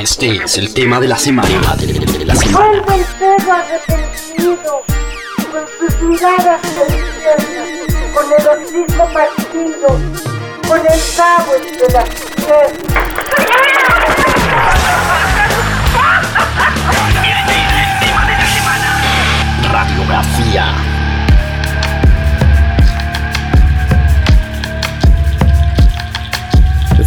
Este es el tema de la semana. De la semana. Vuelve el perro arrepentido, con sus miradas con el hocico partido, con el cabo entre las piernas. Radiografía.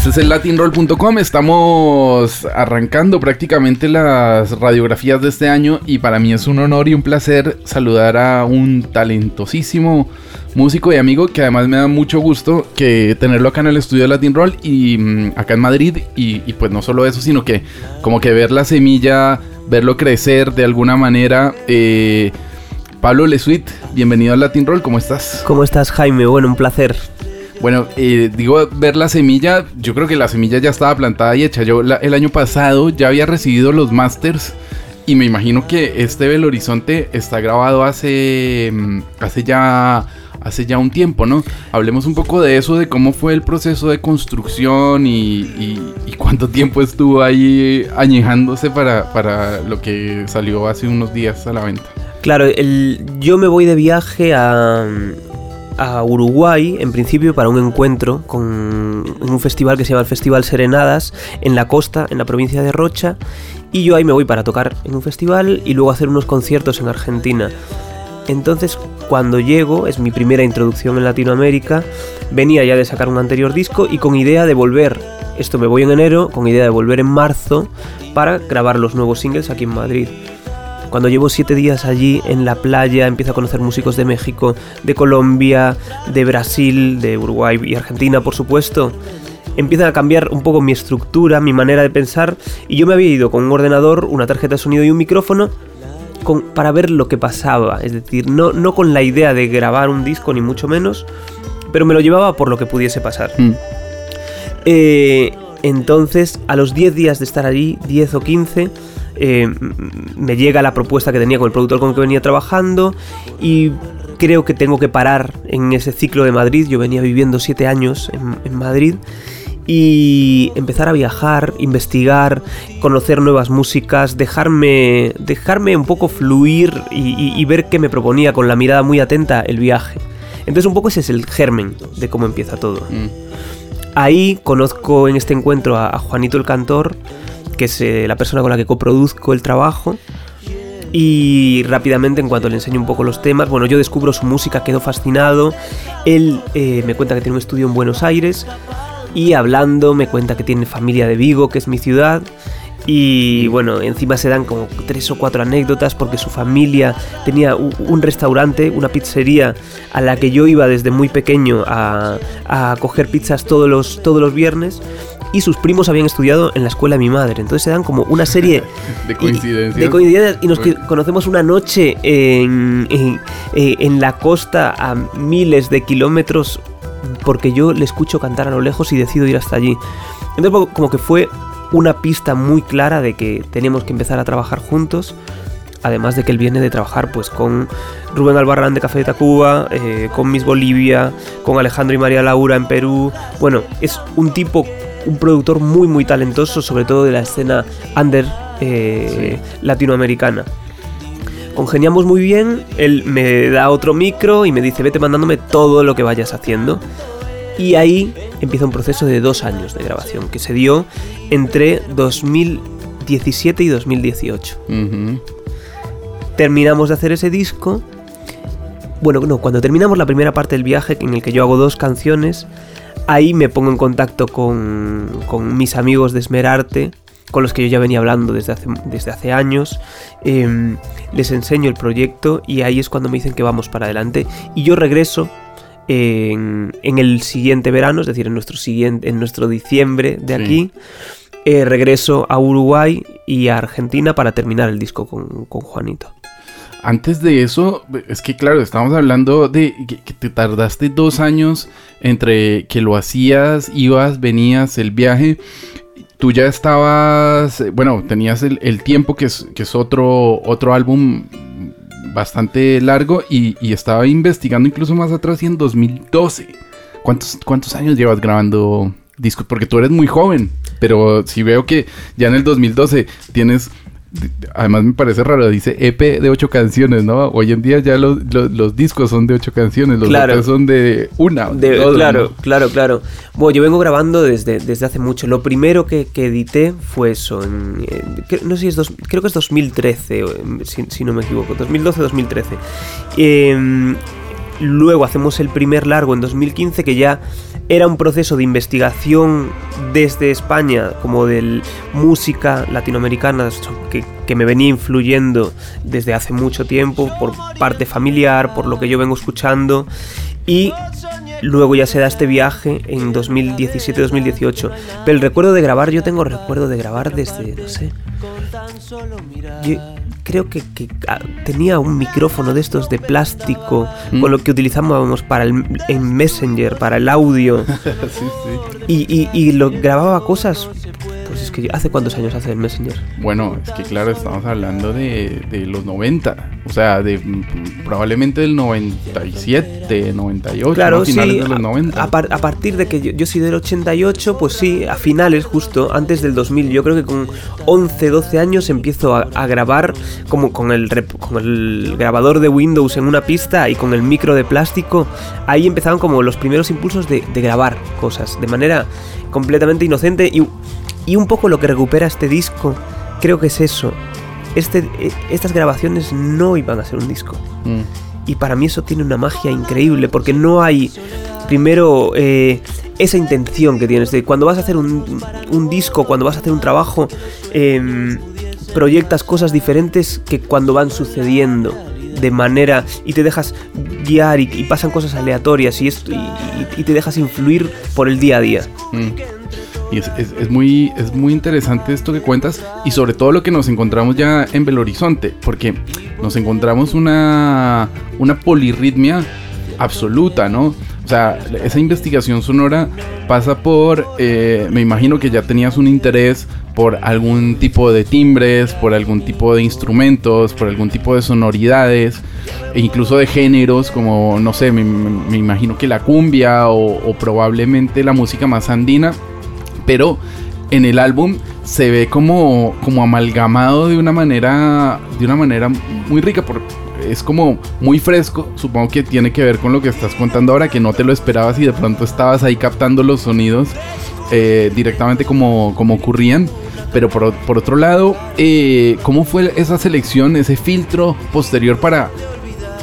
Este es el latinroll.com. Estamos arrancando prácticamente las radiografías de este año y para mí es un honor y un placer saludar a un talentosísimo músico y amigo que además me da mucho gusto que tenerlo acá en el estudio de Latin Roll y mm, acá en Madrid y, y pues no solo eso, sino que como que ver la semilla, verlo crecer de alguna manera. eh, Pablo Lesuit, bienvenido al Latin Roll, ¿cómo estás? ¿Cómo estás, Jaime? Bueno, un placer. Bueno, eh, digo, ver la semilla, yo creo que la semilla ya estaba plantada y hecha. Yo la- el año pasado ya había recibido los masters y me imagino que este Belo Horizonte está grabado hace, mm, hace ya hace ya un tiempo, ¿no? Hablemos un poco de eso, de cómo fue el proceso de construcción y, y- cuánto tiempo estuvo ahí añejándose para, para lo que salió hace unos días a la venta. Claro, el- yo me voy de viaje a, a Uruguay, en principio, para un encuentro con un festival que se llama el Festival Serenadas, en la costa, en la provincia de Rocha. Y yo ahí me voy para tocar en un festival y luego hacer unos conciertos en Argentina. Entonces, cuando llego, es mi primera introducción en Latinoamérica, venía ya de sacar un anterior disco y con idea de volver, esto me voy en enero, con idea de volver en marzo para grabar los nuevos singles aquí en Madrid. Cuando llevo siete días allí en la playa, empiezo a conocer músicos de México, de Colombia, de Brasil, de Uruguay y Argentina, por supuesto. Empiezan a cambiar un poco mi estructura, mi manera de pensar, y yo me había ido con un ordenador, una tarjeta de sonido y un micrófono con- para ver lo que pasaba. Es decir, no, no con la idea de grabar un disco, ni mucho menos, pero me lo llevaba por lo que pudiese pasar. Mm. Eh, entonces, a los 10 días de estar allí, 10 o 15, eh, me llega la propuesta que tenía con el productor con el que venía trabajando y creo que tengo que parar en ese ciclo de Madrid. Yo venía viviendo 7 años en, en Madrid y empezar a viajar, investigar, conocer nuevas músicas, dejarme, dejarme un poco fluir y, y- y ver qué me proponía con la mirada muy atenta el viaje. Entonces un poco ese es el germen de cómo empieza todo. Mm. Ahí conozco en este encuentro a, a Juanito el Cantor, que es eh, la persona con la que coproduzco el trabajo. Y rápidamente, en cuanto le enseño un poco los temas, bueno, yo descubro su música, quedo fascinado. Él eh, me cuenta que tiene un estudio en Buenos Aires. Y hablando, me cuenta que tiene familia de Vigo, que es mi ciudad. Y bueno, encima se dan como tres o cuatro anécdotas porque su familia tenía un restaurante, una pizzería a la que yo iba desde muy pequeño a, a coger pizzas todos los, todos los viernes. Y sus primos habían estudiado en la escuela de mi madre. Entonces se dan como una serie De y- coincidencias. de coincidencias y nos que- conocemos una noche en, en, eh, en la costa a miles de kilómetros porque yo le escucho cantar a lo lejos y decido ir hasta allí. Entonces como- que fue una pista muy clara de que teníamos que empezar a trabajar juntos. Además de que él viene de trabajar pues con Rubén Albarrán de Café de Tacuba, eh, con Miss Bolivia, con Alejandro y María Laura en Perú. Bueno, es un tipo, un productor muy muy talentoso, sobre todo de la escena under eh, latinoamericana. Congeniamos muy bien, él me da otro micro y me dice vete mandándome todo lo que vayas haciendo. Y ahí empieza un proceso de dos años de grabación que se dio entre 2017 y 2018 Ujú. terminamos de hacer ese disco. Bueno, no, cuando terminamos la primera parte del viaje, en el que yo hago dos canciones, ahí me pongo en contacto con, con mis amigos de Esmerarte, con los que yo ya venía hablando desde hace, desde hace años. Em, les enseño el proyecto y ahí es cuando me dicen que vamos para adelante. Y yo regreso en, en el siguiente verano, es decir, en nuestro, siguiente, en nuestro diciembre de Sí. aquí. eh, regreso a Uruguay y a Argentina para terminar el disco con, con Juanito. Antes de eso, es que claro, estamos hablando de que, te tardaste dos años entre que lo hacías, ibas, venías, el viaje. Tú ya estabas, eh, bueno, tenías el, tiempo que es, otro, otro álbum bastante largo y, y estaba investigando incluso más atrás y en 2012. ¿Cuántos, ¿Cuántos años llevas grabando discos, porque tú eres muy joven, pero si veo que ya en el 2012 tienes Además me parece raro, dice EP de ocho canciones, ¿no? Hoy en día ya los, los, los discos son de ocho canciones, los Claro. son de una. De- dos, claro, ¿no? claro, claro. Bueno, yo vengo grabando desde, desde hace mucho. Lo primero que, que edité fue eso. en- no sé si es dos, creo que es 2013, o, em, si, si no me equivoco. 2012-2013. Em, luego hacemos el primer largo en 2015 que ya era un proceso de investigación desde España, como de música latinoamericana que, que me venía influyendo desde hace mucho tiempo, por parte familiar, por lo que yo vengo escuchando. Y luego ya se da este viaje en 2017-2018. Pero el recuerdo de grabar, yo tengo recuerdo de grabar desde, no sé. Yo creo que, que, ah, tenía un micrófono de estos de plástico Mm. con lo que utilizábamos para el en Messenger, para el audio. Sí, sí. Y, y- y lo grababa cosas. Que hace cuántos años hace el Messenger. Bueno, es que claro, estamos hablando de, de los 90, o sea, de probablemente del 97, 98, Claro, ¿no? finales sí. de los 90. A, a par- a partir de que yo, yo soy del 88, pues sí, a finales justo, antes del 2000. Yo creo que con 11, 12 años empiezo a, a grabar como con el, rep- con el grabador de Windows en una pista y con el micro de plástico. Ahí empezaban como los primeros impulsos de, de grabar cosas de manera completamente inocente y, y un poco lo que recupera este disco, creo que es eso. Este, eh, estas grabaciones no iban a ser un disco. Mm. Y para mí eso tiene una magia increíble, porque no hay, primero, eh, esa intención que tienes de cuando vas a hacer un, un disco, cuando vas a hacer un trabajo, em, proyectas cosas diferentes que cuando van sucediendo de manera y te dejas guiar y, y pasan cosas aleatorias y te dejas influir por el día a día. Mm. Y es, es- muy, es muy interesante esto que cuentas y sobre todo lo que nos encontramos ya en Belo Horizonte, porque nos encontramos una, una polirritmia absoluta, ¿no? O sea, esa investigación sonora pasa por, eh, me imagino que ya tenías un interés por algún tipo de timbres, por algún tipo de instrumentos, por algún tipo de sonoridades, e incluso de géneros como, no sé, me, me- me imagino que la cumbia o, o probablemente la música más andina, pero en el álbum se ve como, como amalgamado de una manera, de una manera muy rica, por, es como muy fresco, supongo que tiene que ver con lo que estás contando ahora, que no te lo esperabas y de pronto estabas ahí captando los sonidos eh, directamente como, como ocurrían. Pero por, por otro lado, eh, ¿cómo fue esa selección, ese filtro posterior para,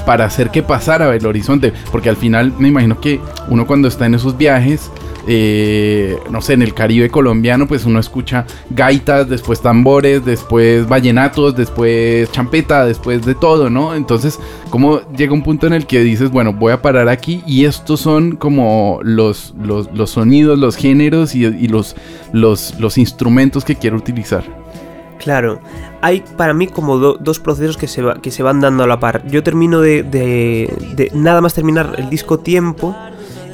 para hacer que pasara Belo Horizonte? Porque al final me imagino que uno cuando está en esos viajes, eh, no sé, en el Caribe colombiano, pues uno escucha gaitas, después tambores, después vallenatos, después champeta, después de todo, ¿no? Entonces, ¿cómo llega un punto en el que dices, bueno, voy a parar aquí y estos son como los, los, sonidos, los géneros y, los, los, instrumentos que quiero utilizar? Claro, hay para mí como do- dos procesos que se, va- que se van dando a la par. Yo termino de- de nada más terminar el disco Tiempo,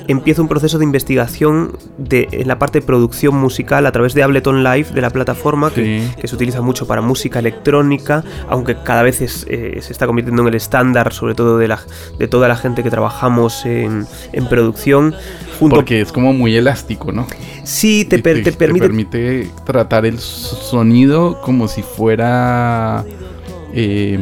empiezo un proceso de investigación de, en la parte de producción musical a través de Ableton Live, de la plataforma, que, Sí. que se utiliza mucho para música electrónica, aunque cada vez es, eh, se está convirtiendo en el estándar, sobre todo de, la, de toda la gente que trabajamos en, en producción. Junto, Porque es como muy elástico, ¿no? sí, te, Y per- te permite permite tratar el sonido como si fuera eh,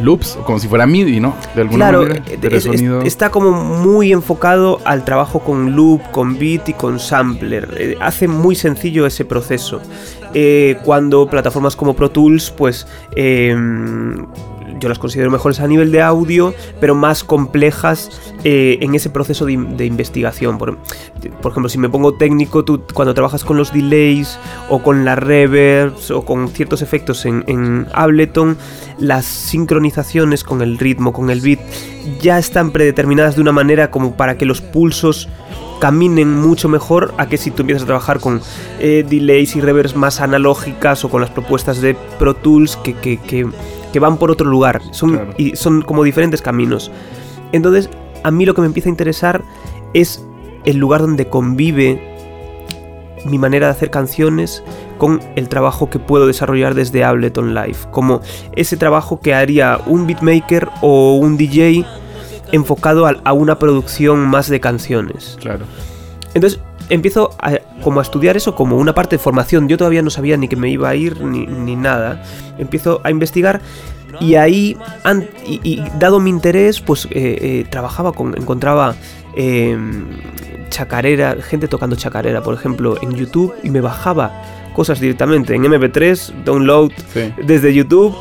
loops como si fuera MIDI, ¿no? De alguna Claro, manera. eh, es- sonido- está como muy enfocado al trabajo con loop, con beat y con sampler. Eh, hace muy sencillo ese proceso. Eh, cuando plataformas como Pro Tools, pues eh, yo las considero mejores a nivel de audio, pero más complejas eh, en ese proceso de, in- de investigación. Por, por ejemplo, si me pongo técnico, tú cuando trabajas con los delays o con las reverbs o con ciertos efectos en, en Ableton, las sincronizaciones con el ritmo, con el beat, ya están predeterminadas de una manera como para que los pulsos caminen mucho mejor a que si tú empiezas a trabajar con eh, delays y reverbs más analógicas o con las propuestas de Pro Tools que- que- que van por otro lugar. Son, Claro. y son como diferentes caminos. Entonces, a mí lo que me empieza a interesar es el lugar donde convive mi manera de hacer canciones con el trabajo que puedo desarrollar desde Ableton Live. Como ese trabajo que haría un beatmaker o un DJ enfocado a, a una producción más de canciones. Claro. Entonces, empiezo a, como a estudiar eso como una parte de formación. Yo todavía no sabía ni que me iba a ir ni, ni nada. Empiezo a investigar y ahí, y, dado mi interés, pues eh, eh, trabajaba con, encontraba eh, chacarera, gente tocando chacarera, por ejemplo, en YouTube y me bajaba cosas directamente en MP3, download Sí. desde YouTube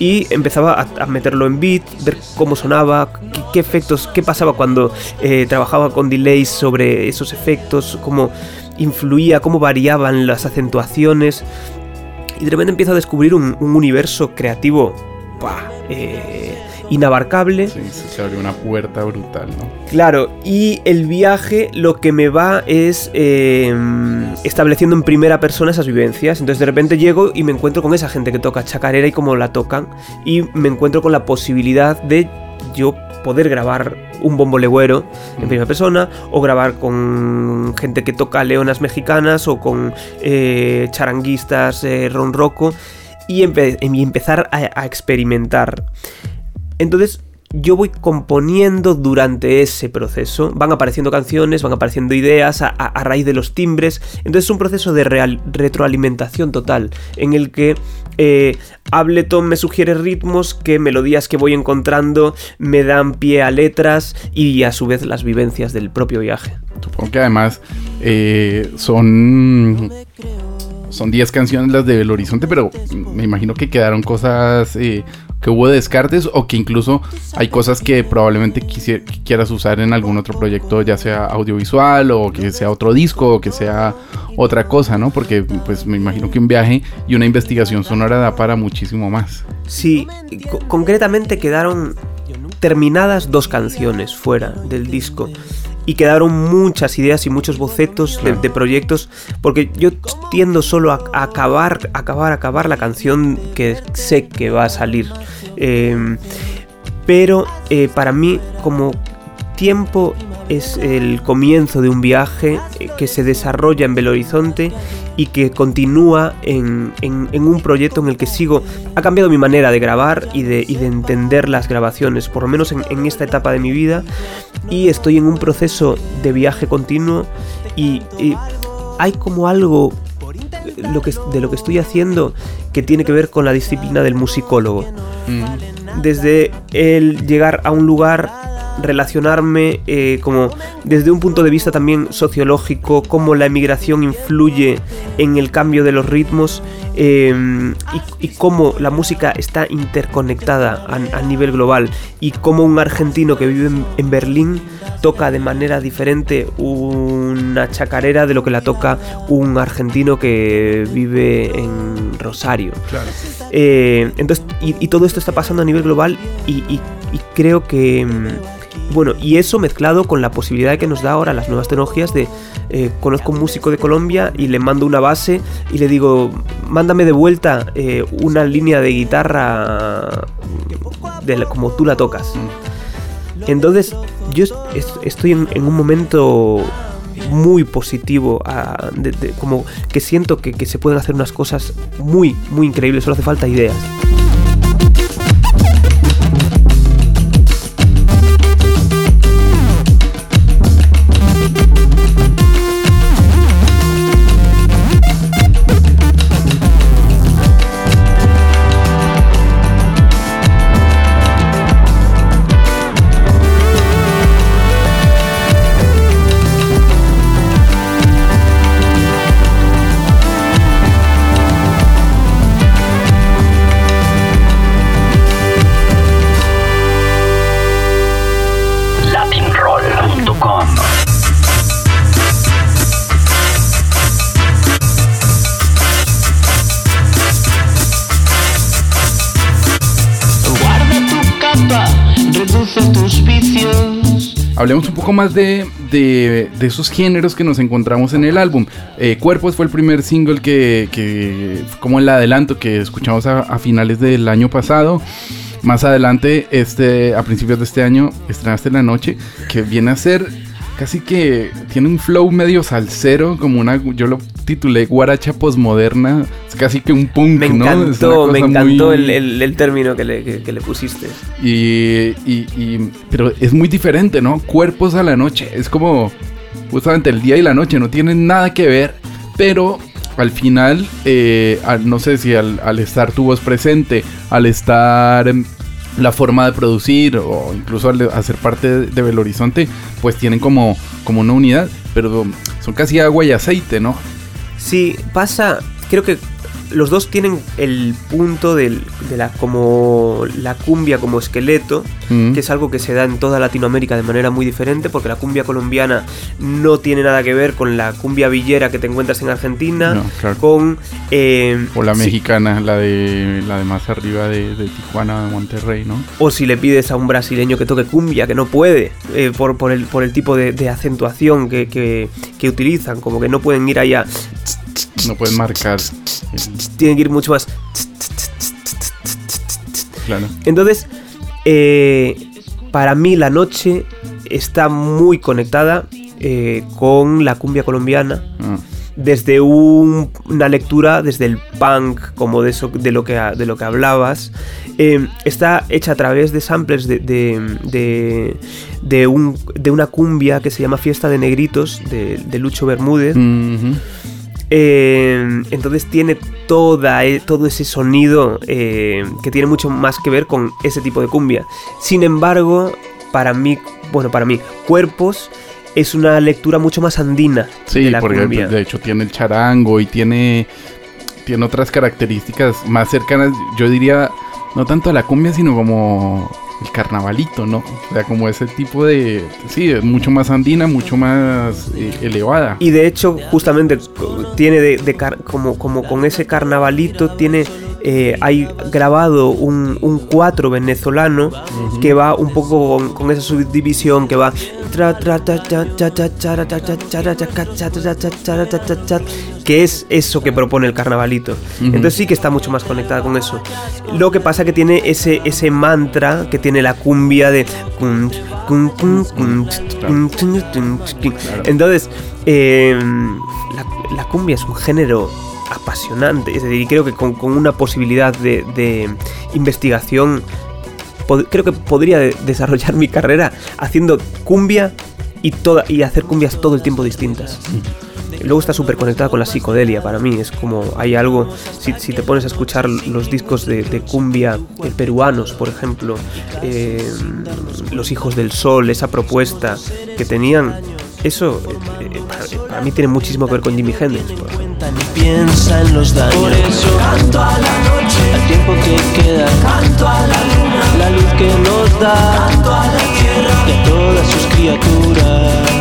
y empezaba a, a meterlo en beat, ver cómo sonaba, qué, qué efectos, qué pasaba cuando eh, trabajaba con delays sobre esos efectos, cómo influía, cómo variaban las acentuaciones. Y de repente empiezo a descubrir un, un universo creativo ¡pah! eh, inabarcable. Sí, se abrió una puerta brutal, ¿no? Claro, y el viaje lo que me va es eh, estableciendo en primera persona esas vivencias. Entonces de repente llego y me encuentro con esa gente que toca chacarera y cómo la tocan. Y me encuentro con la posibilidad de yo poder grabar un bombo legüero en primera persona o grabar con gente que toca leonas mexicanas o con eh, charanguistas eh, ronroco y, empe- y empezar a- a experimentar. Entonces yo voy componiendo durante ese proceso. Van apareciendo canciones, van apareciendo ideas a, raíz de los timbres. Entonces es un proceso de real- retroalimentación total en el que eh, Ableton me sugiere ritmos que melodías que voy encontrando me dan pie a letras y a su vez las vivencias del propio viaje. Supongo que además eh, son son 10 canciones las de Belo Horizonte, pero me imagino que quedaron cosas eh, que hubo descartes o que incluso hay cosas que probablemente quisier- que quieras usar en algún otro proyecto, ya sea audiovisual o que sea otro disco o que sea otra cosa, ¿no? Porque pues me imagino que un viaje y una investigación sonora da para muchísimo más. Sí, co- concretamente quedaron terminadas dos canciones fuera del disco. Y quedaron muchas ideas y muchos bocetos de, proyectos. Porque yo tiendo solo a, a acabar, acabar, acabar la canción que sé que va a salir. Eh, pero eh, para mí, como tiempo es el comienzo de un viaje eh, que se desarrolla en Belo Horizonte y que continúa en, en- en un proyecto en el que sigo. Ha cambiado mi manera de grabar y de, y de entender las grabaciones, por lo menos en, en esta etapa de mi vida. Y estoy en un proceso de viaje continuo y, y hay como algo lo que, de lo que estoy haciendo que tiene que ver con la disciplina del musicólogo desde el llegar a un lugar, relacionarme eh, como desde un punto de vista también sociológico, cómo la emigración influye en el cambio de los ritmos eh, y, y cómo la música está interconectada a, a nivel global y cómo un argentino que vive en, en Berlín toca de manera diferente una chacarera de lo que la toca un argentino que vive en Rosario. Claro. Eh, entonces, y, y todo esto está pasando a nivel global y, y- y creo que... Bueno, y eso mezclado con la posibilidad que nos da ahora las nuevas tecnologías de... eh, conozco un músico de Colombia y le mando una base y le digo, mándame de vuelta eh, una línea de guitarra de la- como tú la tocas. Entonces, yo es- es- estoy en, un momento muy positivo, ah, de- como que siento que, que se pueden hacer unas cosas muy, muy increíbles, solo hace falta ideas. Hablemos un poco más de, de- de esos géneros que nos encontramos en el álbum. Eh, Cuerpos fue el primer single que, que como el adelanto que escuchamos a, a finales del año pasado. Más adelante, este, a principios de este año, estrenaste La Noche, que viene a ser casi que tiene un flow medio salsero, como una, yo lo titulé guaracha posmoderna, es casi que un punk, Me ¿no? Encantó, me encantó muy- el, el- el término que le, que- que le pusiste. y, y- y- pero es muy diferente, ¿no? Cuerpos a la noche. Es como. justamente el día y la noche no tienen nada que ver, pero al final, eh, al- no sé si al, al estar tu voz presente, al estar la forma de producir o incluso al hacer parte de, de Belo Horizonte, pues tienen como, como una unidad, pero son casi agua y aceite, ¿no? Sí, pasa, creo que los dos tienen el punto del- de la como la cumbia como esqueleto, Mm. que es algo que se da en toda Latinoamérica de manera muy diferente, porque la cumbia colombiana no tiene nada que ver con la cumbia villera que te encuentras en Argentina, No, claro. con eh, O la mexicana, la de la de más arriba de, de Tijuana, de Monterrey, ¿no? o si le pides a un brasileño que toque cumbia, que no puede, eh, por, por el, por el tipo de, de acentuación que, que- que utilizan, como que no pueden ir allá, No pueden marcar. tienen que ir mucho más claro. Entonces, eh, para mí la noche está muy conectada eh, con la cumbia colombiana. Ah, Desde un- una lectura, desde el punk, como de, eso, de, lo, que, de lo que hablabas, eh, está hecha a través de samplers de, de, de- de un- de una cumbia que se llama Fiesta de Negritos, de, de Lucho Bermúdez. Eh, entonces tiene toda, e- todo ese sonido eh, que tiene mucho más que ver con ese tipo de cumbia. Sin embargo, para mí, bueno, para mí, Cuerpos es una lectura mucho más andina Sí, de la porque cumbia. de hecho tiene el charango y tiene, tiene otras características más cercanas, yo diría, no tanto a la cumbia, sino como el carnavalito, ¿no? O sea, como ese tipo de... Sí, es mucho más andina, mucho más eh, elevada. Y de hecho, justamente tiene de, de car- como, como con ese carnavalito, tiene eh, hay grabado un, un cuatro venezolano que va un poco con, con esa subdivisión que va que es eso que propone el carnavalito. Entonces sí que está mucho más conectada con eso. Lo que pasa que tiene ese, ese mantra que tiene la cumbia de... Entonces, eh, la, la cumbia es un género apasionante, es decir, creo que con, con una posibilidad de, de investigación, creo que podría de- desarrollar mi carrera haciendo cumbia y, toda, y hacer cumbias todo el tiempo distintas. Luego está súper conectada con la psicodelia para mí, es como hay algo, si, si te pones a escuchar los discos de, de cumbia eh, peruanos, por ejemplo, eh, Los Hijos del Sol, esa propuesta que tenían, eso eh, eh, para, para mí tiene muchísimo que ver con Jimi Hendrix. por piensa en los daños. Por eso canto a la noche, al tiempo que queda, canto a la luna, la luz que nos da, canto a la tierra y a todas sus criaturas.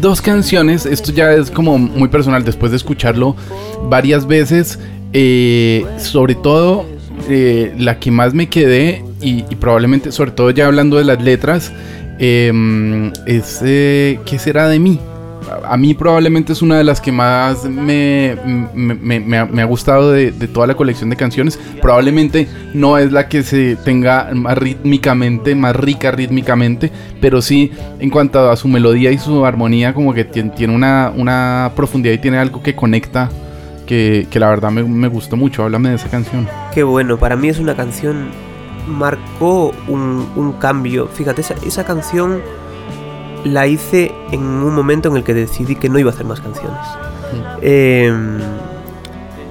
Dos canciones, esto ya es como muy personal después de escucharlo varias veces, eh, sobre todo eh, la que más me quedé y, probablemente, sobre todo ya hablando de las letras, eh, es eh, ¿Qué será de mí? A- mí probablemente es una de las que más me, ha, gustado de, toda la colección de canciones. Probablemente no es la que se tenga más rítmicamente, más rica rítmicamente, pero sí en cuanto a su melodía y su armonía, como que tien- tiene una, profundidad y tiene algo que conecta, que, la verdad me, gustó mucho. Háblame de esa canción. Qué bueno, para mí es una canción, marcó un, cambio. Fíjate, esa canción la hice en un momento en el que decidí que no iba a hacer más canciones. Eh,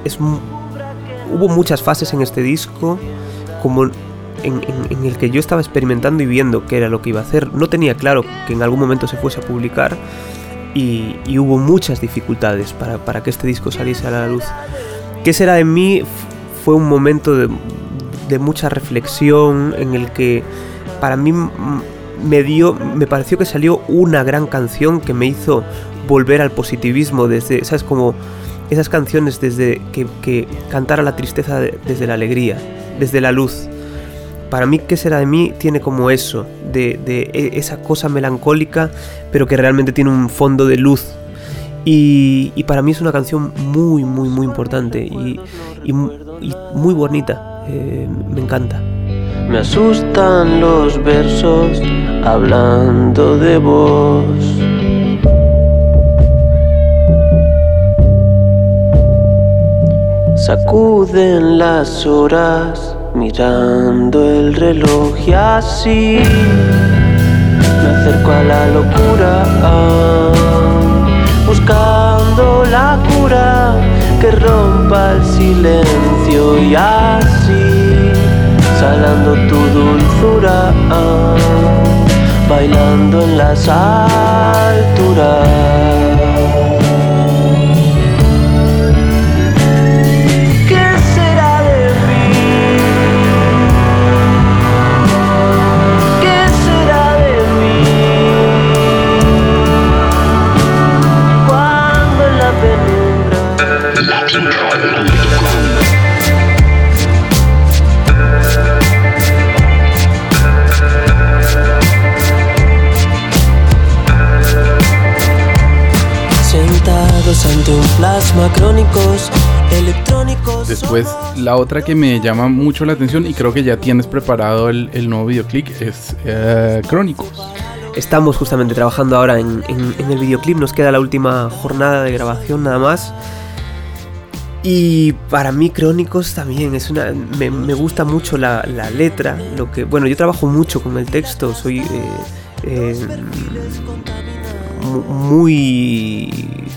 es, hubo muchas fases en este disco, como en, en- en el que yo estaba experimentando y viendo qué era lo que iba a hacer. No tenía claro que en algún momento se fuese a publicar y, y hubo muchas dificultades para, para que este disco saliese a la luz. ¿Qué será de mí? Fue un momento de, de mucha reflexión en el que para mí me dio, me pareció que salió una gran canción que me hizo volver al positivismo desde, ¿sabes? Como esas canciones desde que, que cantara la tristeza de- desde la alegría, desde la luz. para mí, ¿qué será de mí? Tiene como eso, de, de e- esa cosa melancólica, pero que realmente tiene un fondo de luz. Y, y para mí es una canción muy, muy, muy importante y, y muy bonita. Eh, me encanta. Me asustan los versos hablando de vos. Sacuden las horas mirando el reloj y así me acerco a la locura, buscando la cura que rompa el silencio y así salando tu dulzura, bailando en las alturas. Crónicos electrónicos Después, la otra que me llama mucho la atención y creo que ya tienes preparado el, el nuevo videoclip es eh, Crónicos. Estamos justamente trabajando ahora en, en- en el videoclip, nos queda la última jornada de grabación nada más. Y para mí Crónicos también es una... Me, me gusta mucho la, la letra, lo que... Bueno, yo trabajo mucho con el texto, soy... eh, eh, muy...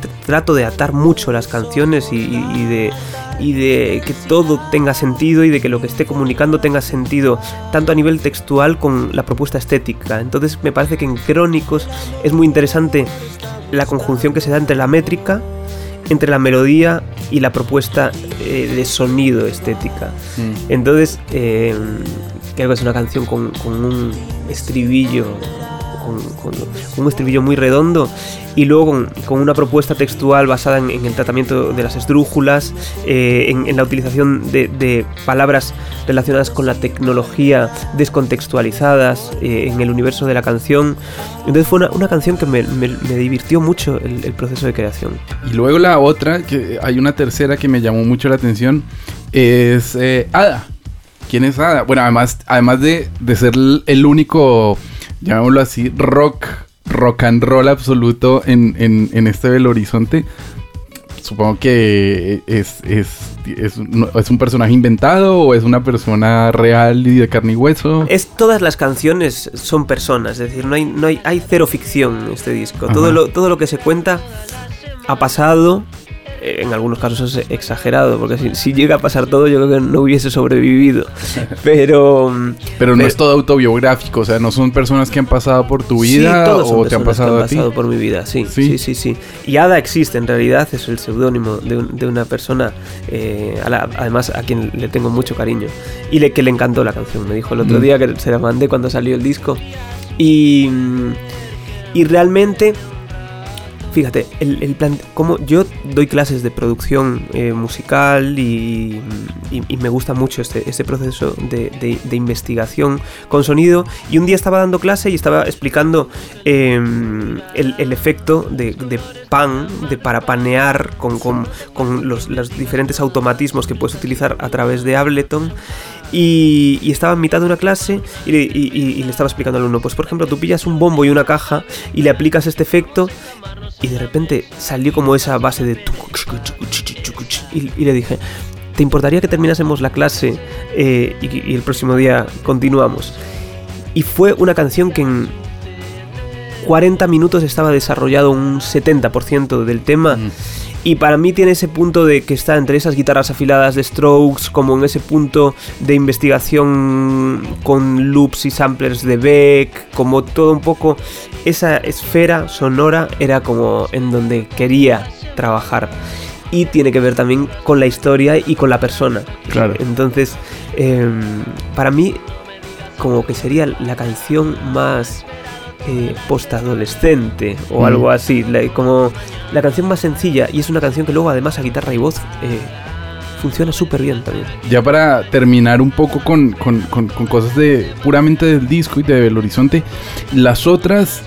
tr- Trato de atar mucho las canciones y, y- y de, y de que todo tenga sentido y de que lo que esté comunicando tenga sentido tanto a nivel textual con la propuesta estética. Entonces me parece que en Crónicos es muy interesante la conjunción que se da entre la métrica, entre la melodía y la propuesta eh, de sonido estética. Mm. Entonces, eh, creo que es una canción con, con un estribillo. Con, con- un estribillo muy redondo y luego con, con una propuesta textual basada en, en el tratamiento de las esdrújulas, eh, en, en la utilización de, de palabras relacionadas con la tecnología descontextualizadas eh, en el universo de la canción. Entonces fue una, una canción que me, me- me divirtió mucho el- el proceso de creación. Y luego la otra, que hay una tercera que me llamó mucho la atención, es eh, Ada. ¿Quién es Ada? Bueno, además, además de, de ser el único, llamémoslo así, rock, rock and roll absoluto en, en, en este Belo Horizonte, supongo que es, es, es, un, es un personaje inventado o es una persona real y de carne y hueso. Es todas las canciones son personas, es decir, no hay, no hay, hay cero ficción en este disco. Todo lo, todo lo que se cuenta ha pasado. Eh, En algunos casos es exagerado, porque si, si llega a pasar todo, yo creo que no hubiese sobrevivido. Pero. Pero no pero- es todo autobiográfico, o sea, no son personas que han pasado por tu Sí, vida son o te han personas que pasado han a ti. pasado por mi vida, sí, Sí. sí, sí, sí. Y Ada existe, en realidad es el seudónimo de, un- de una persona, eh, a la- además a quien le tengo mucho cariño y le, que le encantó la canción. Me dijo el otro Mm. día que se la mandé cuando salió el disco y, y realmente Fíjate, el, el plan, como yo doy clases de producción eh, musical y, y- me gusta mucho este, este proceso de, de- investigación con sonido. Y un día estaba dando clase y estaba explicando eh, el, el efecto de, de pan, de para panear con, con- con los, los diferentes automatismos que puedes utilizar a través de Ableton. Y, estaba en mitad de una clase y le, estaba explicando al alumno, pues por ejemplo, tú pillas un bombo y una caja y le aplicas este efecto y de repente salió como esa base de... Y le dije, ¿te importaría que terminásemos la clase eh, y, y el próximo día continuamos? Y fue una canción que en 40 minutos estaba desarrollado un 70% del tema. Mm. Y para mí tiene ese punto de que está entre esas guitarras afiladas de Strokes, como en ese punto de investigación con loops y samplers de Beck, como todo un poco esa esfera sonora era como en donde quería trabajar. Y tiene que ver también con la historia y con la persona. Claro. Entonces, em, para mí, como que sería la canción más eh, postadolescente o Mm. algo así, la- como la canción más sencilla y es una canción que luego además a guitarra y voz eh, funciona súper bien también. Ya para terminar un poco con, con- con- con cosas de puramente del disco y de Belo Horizonte, las otras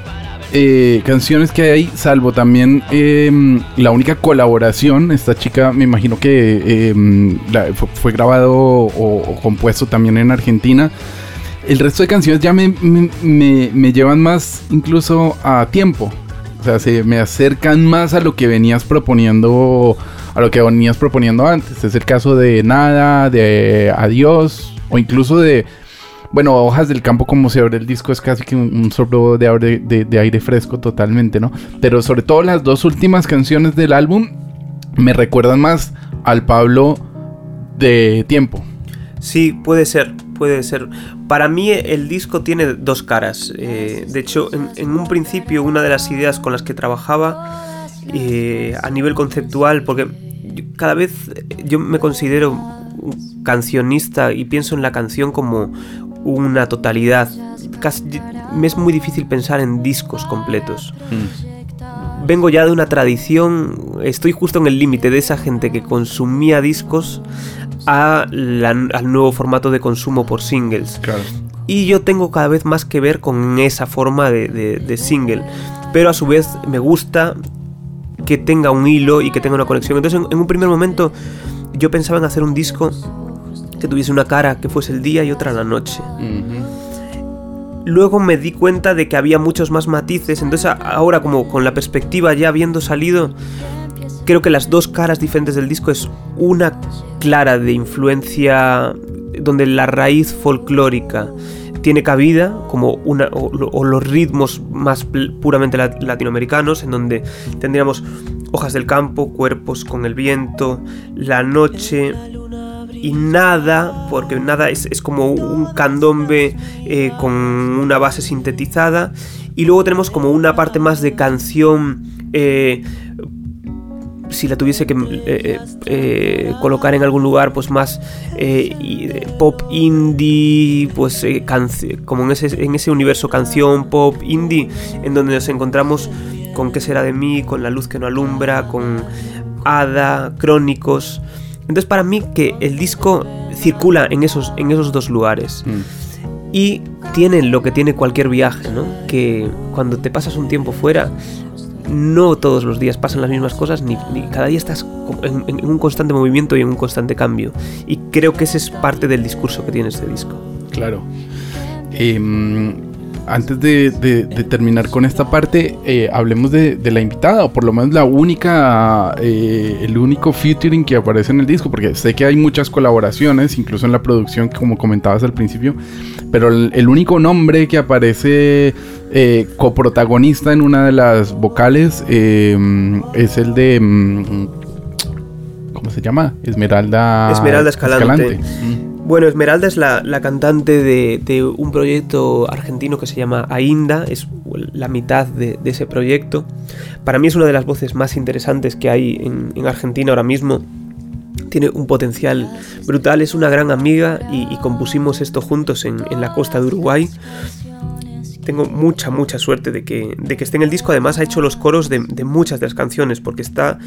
eh, canciones que hay ahí, salvo también eh, la única colaboración, esta chica me imagino que eh, la- fue, fue grabado o, o compuesto también en Argentina. El resto de canciones ya me, me- me- llevan más incluso a tiempo. O sea, se me acercan más a lo que venías proponiendo, a lo que venías proponiendo antes. Es el caso de Nada, de Adiós, o incluso de, bueno, Hojas del Campo, como se abre el disco, es casi que un, un aire, de, de aire fresco totalmente, ¿no? Pero sobre todo las dos últimas canciones del álbum me recuerdan más al Pablo de Tiempo. Sí, puede ser, puede ser. Para mí el disco tiene dos caras. Eh, de hecho, en, en un principio una de las ideas con las que trabajaba eh, a nivel conceptual, porque cada vez yo me considero cancionista y pienso en la canción como una totalidad. Me es muy difícil pensar en discos completos vengo ya de una tradición, estoy justo en el límite de esa gente que consumía discos a la- al nuevo formato de consumo por singles. Claro. Y yo tengo cada vez más que ver con esa forma de, de- de single. Pero a su vez me gusta que tenga un hilo y que tenga una conexión. Entonces en, en un primer momento yo pensaba en hacer un disco que tuviese una cara que fuese el día y otra la noche. Luego me di cuenta de que había muchos más matices, entonces ahora como con la perspectiva ya habiendo salido, creo que las dos caras diferentes del disco es una clara de influencia donde la raíz folclórica tiene cabida, como una, o, lo- o los ritmos más puramente lat- latinoamericanos, en donde tendríamos hojas del campo, cuerpos con el viento, la noche, y nada, porque nada es, es como un candombe eh, con una base sintetizada. Y luego tenemos como una parte más de canción. eh, si la tuviese que eh, eh, colocar en algún lugar, pues más pop indie, pues como en ese, en ese universo canción pop indie, en donde nos encontramos con qué será de mí, con la luz que no alumbra, con Hada, Crónicos. Entonces para mí que el disco circula en esos, en esos dos lugares. Y tiene lo que tiene cualquier viaje, ¿no? Que cuando te pasas un tiempo fuera, no todos los días pasan las mismas cosas, ni, ni cada día estás en un constante movimiento y en un constante cambio. Y creo que ese es parte del discurso que tiene este disco. Claro. Em, antes de, de- de terminar con esta parte, eh, hablemos de, de la invitada, o por lo menos la única, eh, el único featuring que aparece en el disco, porque sé que hay muchas colaboraciones, incluso en la producción, como comentabas al principio, pero el, el único nombre que aparece eh, coprotagonista en una de las vocales em, es el de... mm, ¿Cómo se llama? Esmeralda... Esmeralda Escalante. Mm. Bueno, Esmeralda es la, la cantante de, de un proyecto argentino que se llama Ainda, es la mitad de, ese proyecto. Para mí es una de las voces más interesantes que hay en, en Argentina ahora mismo. Tiene un potencial brutal, es una gran amiga y, y compusimos esto juntos en, en la costa de Uruguay. Tengo mucha, mucha suerte de que, de que esté en el disco. Además ha hecho los coros de, de muchas de las canciones porque está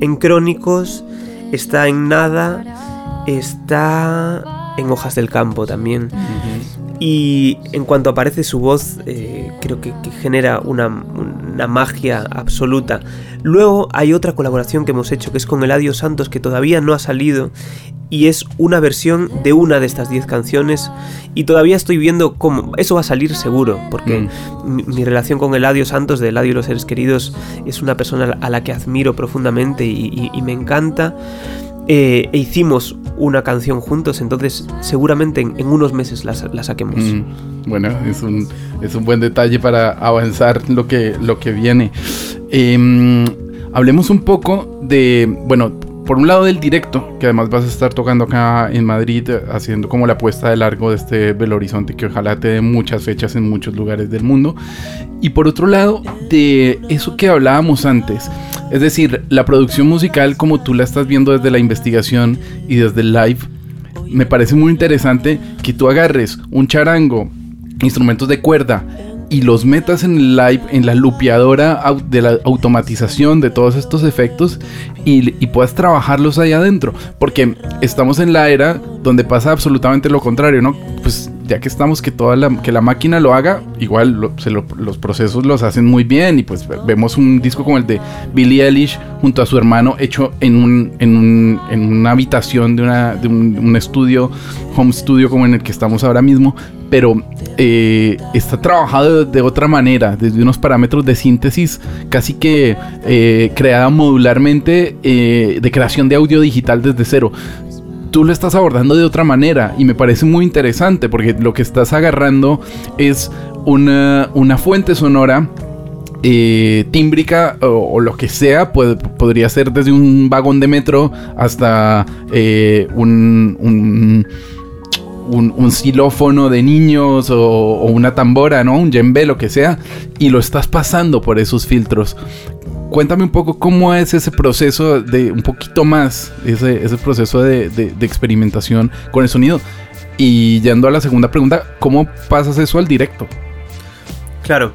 en Crónicos, está en Nada, está en Hojas del Campo también. Y en cuanto aparece su voz, eh, creo que, que genera una, una magia absoluta. Luego hay otra colaboración que hemos hecho, que es con Eladio Santos, que todavía no ha salido. Y es una versión de una de estas 10 canciones. Y todavía estoy viendo cómo. Eso va a salir seguro, porque mi, mi relación con Eladio Santos, de Eladio y los seres queridos, es una persona a la que admiro profundamente y, y- y me encanta. Eh, e hicimos una canción juntos, entonces seguramente en, en unos meses la, la saquemos. Mm, bueno, es un, es un buen detalle para avanzar lo que, lo que viene. Em, hablemos un poco de, bueno, por un lado del directo, que además vas a estar tocando acá en Madrid, eh, haciendo como la puesta de largo de este Belo Horizonte, que ojalá te dé muchas fechas en muchos lugares del mundo. Y por otro lado, de eso que hablábamos antes, es decir, la producción musical como tú la estás viendo desde la investigación y desde el live, me parece muy interesante que tú agarres un charango, instrumentos de cuerda y los metas en el live, en la lupeadora de la automatización de todos estos efectos y, y puedas trabajarlos ahí adentro. Porque estamos en la era donde pasa absolutamente lo contrario, ¿no? Pues ya que estamos que toda la, que la máquina lo haga, igual se lo- los procesos los hacen muy bien y pues ve- vemos un disco como el de Billie Eilish junto a su hermano hecho en un, en un- en una habitación de, una, de un, estudio, home studio como en el que estamos ahora mismo, pero eh, está trabajado de, de otra manera, desde unos parámetros de síntesis casi que eh, creada modularmente eh, de creación de audio digital desde cero tú lo estás abordando de otra manera y me parece muy interesante porque lo que estás agarrando es una, una fuente sonora eh, tímbrica o, lo que sea, puede- podría ser desde un vagón de metro hasta eh, un, un, un- un xilófono de niños o, o una tambora, ¿no? Un djembe, lo que sea, y lo estás pasando por esos filtros. Cuéntame un poco cómo es ese proceso de un poquito más, ese, ese proceso de, de- experimentación con el sonido. Y yendo a la segunda pregunta, ¿cómo pasas eso al directo? Claro.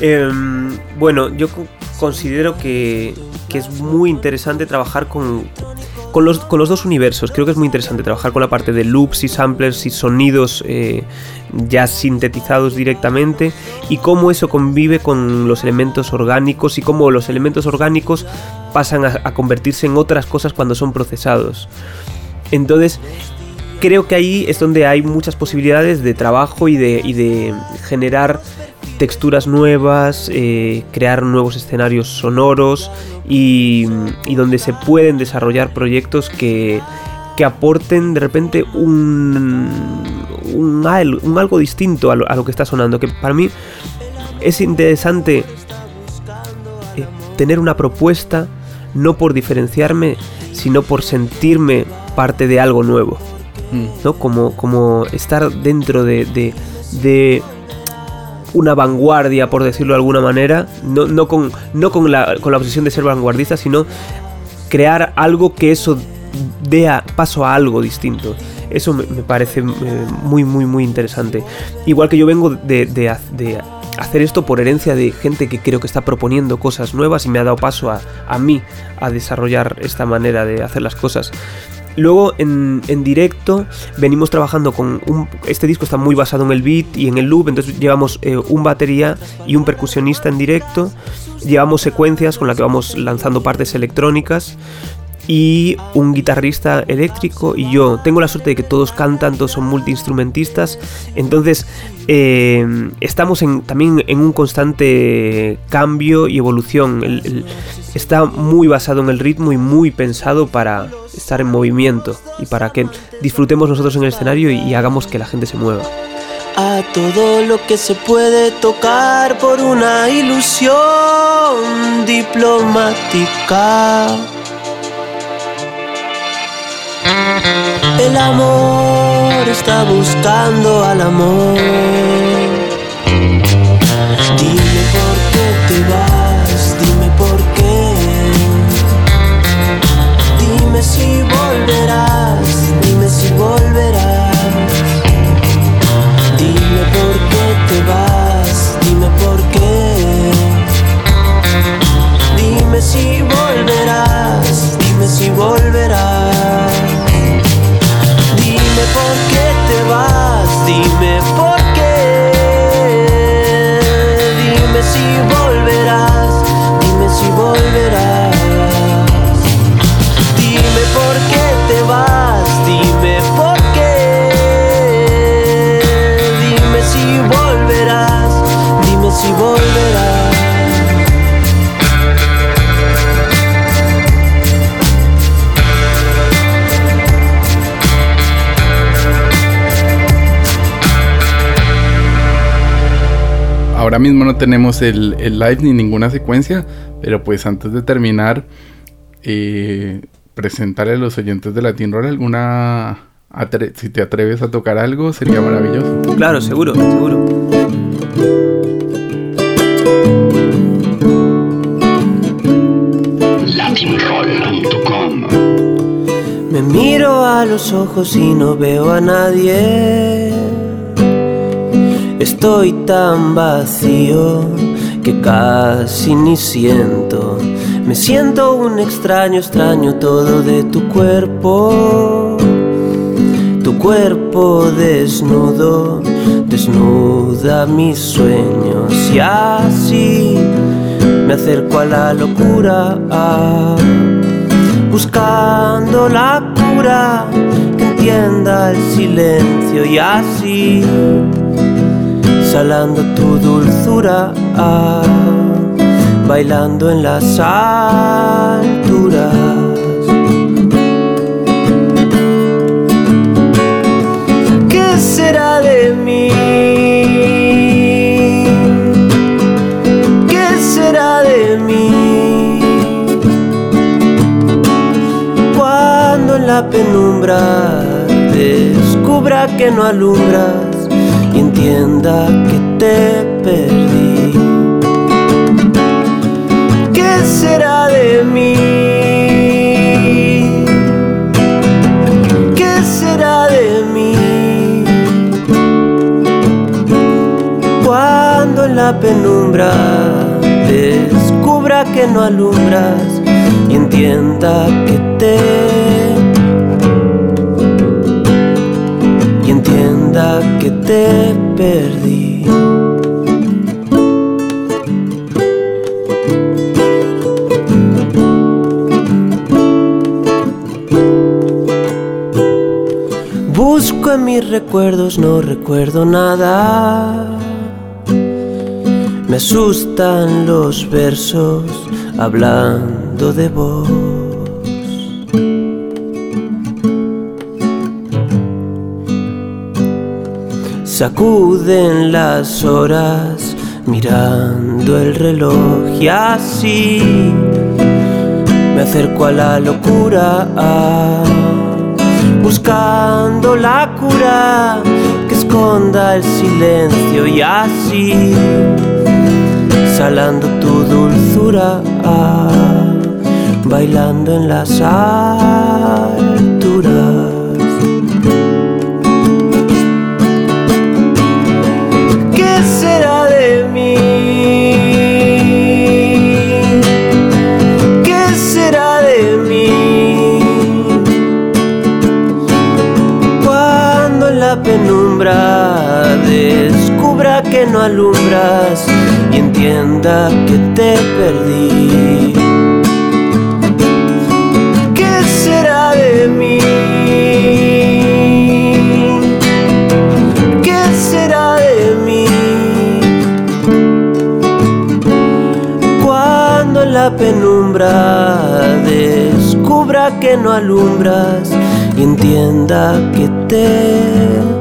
Em, bueno, yo co- considero que, que es muy interesante trabajar con, con, los, con los dos universos. Creo que es muy interesante trabajar con la parte de loops y samplers y sonidos eh, ya sintetizados directamente y cómo eso convive con los elementos orgánicos y cómo los elementos orgánicos pasan a, a convertirse en otras cosas cuando son procesados. Entonces, creo que ahí es donde hay muchas posibilidades de trabajo y de, y de generar texturas nuevas, eh, crear nuevos escenarios sonoros y, y donde se pueden desarrollar proyectos que, que aporten de repente un, un, al- un algo distinto a lo, a lo que está sonando. Que para mí es interesante eh, tener una propuesta no por diferenciarme, sino por sentirme parte de algo nuevo. ¿no? Como, como estar dentro de, de, de una vanguardia, por decirlo de alguna manera, no, no, con, no con, la, con la obsesión de ser vanguardista, sino crear algo que eso dé paso a algo distinto. Eso me, me parece eh, muy, muy, muy interesante. Igual que yo vengo de, de de hacer esto por herencia de gente que creo que está proponiendo cosas nuevas y me ha dado paso a, a mí a desarrollar esta manera de hacer las cosas. Luego en, en directo venimos trabajando con un... Este disco está muy basado en el beat y en el loop, entonces llevamos eh, un batería y un percusionista en directo, llevamos secuencias con las que vamos lanzando partes electrónicas y un guitarrista eléctrico y yo. Tengo la suerte de que todos cantan, todos son multiinstrumentistas, entonces eh, estamos en- también en un constante cambio y evolución. Está muy basado en el ritmo y muy pensado para estar en movimiento y para que disfrutemos nosotros en el escenario y, y hagamos que la gente se mueva. a todo lo que se puede tocar por una ilusión diplomática. El amor está buscando al amor. Ahora mismo no tenemos el, el live ni ninguna secuencia, pero pues antes de terminar, eh, presentarle a los oyentes de Latin Roll alguna... atre- si te atreves a tocar algo, sería maravilloso. Claro, seguro, seguro. latinroll.com Me miro a los ojos y no veo a nadie. Estoy tan vacío que casi ni siento. Me siento un extraño, extraño todo de tu cuerpo. Tu cuerpo desnudo, desnuda mis sueños y así me acerco a la locura, buscando la cura que entienda el silencio y así salando tu dulzura, bailando en las alturas. ¿Qué será de mí? ¿Qué será de mí? Cuando en la penumbra descubra que no alumbras y entienda que te perdí. ¿Qué será de mí? ¿Qué será de mí? Cuando en la penumbra descubra que no alumbras y entienda que te que te perdí. Busco en mis recuerdos, no recuerdo nada. Me asustan los versos hablando de vos. Sacuden las horas mirando el reloj y así me acerco a la locura, buscando la cura que esconda el silencio y así salando tu dulzura, bailando en las alturas. Que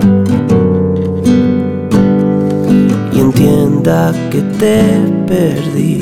te que te perdí.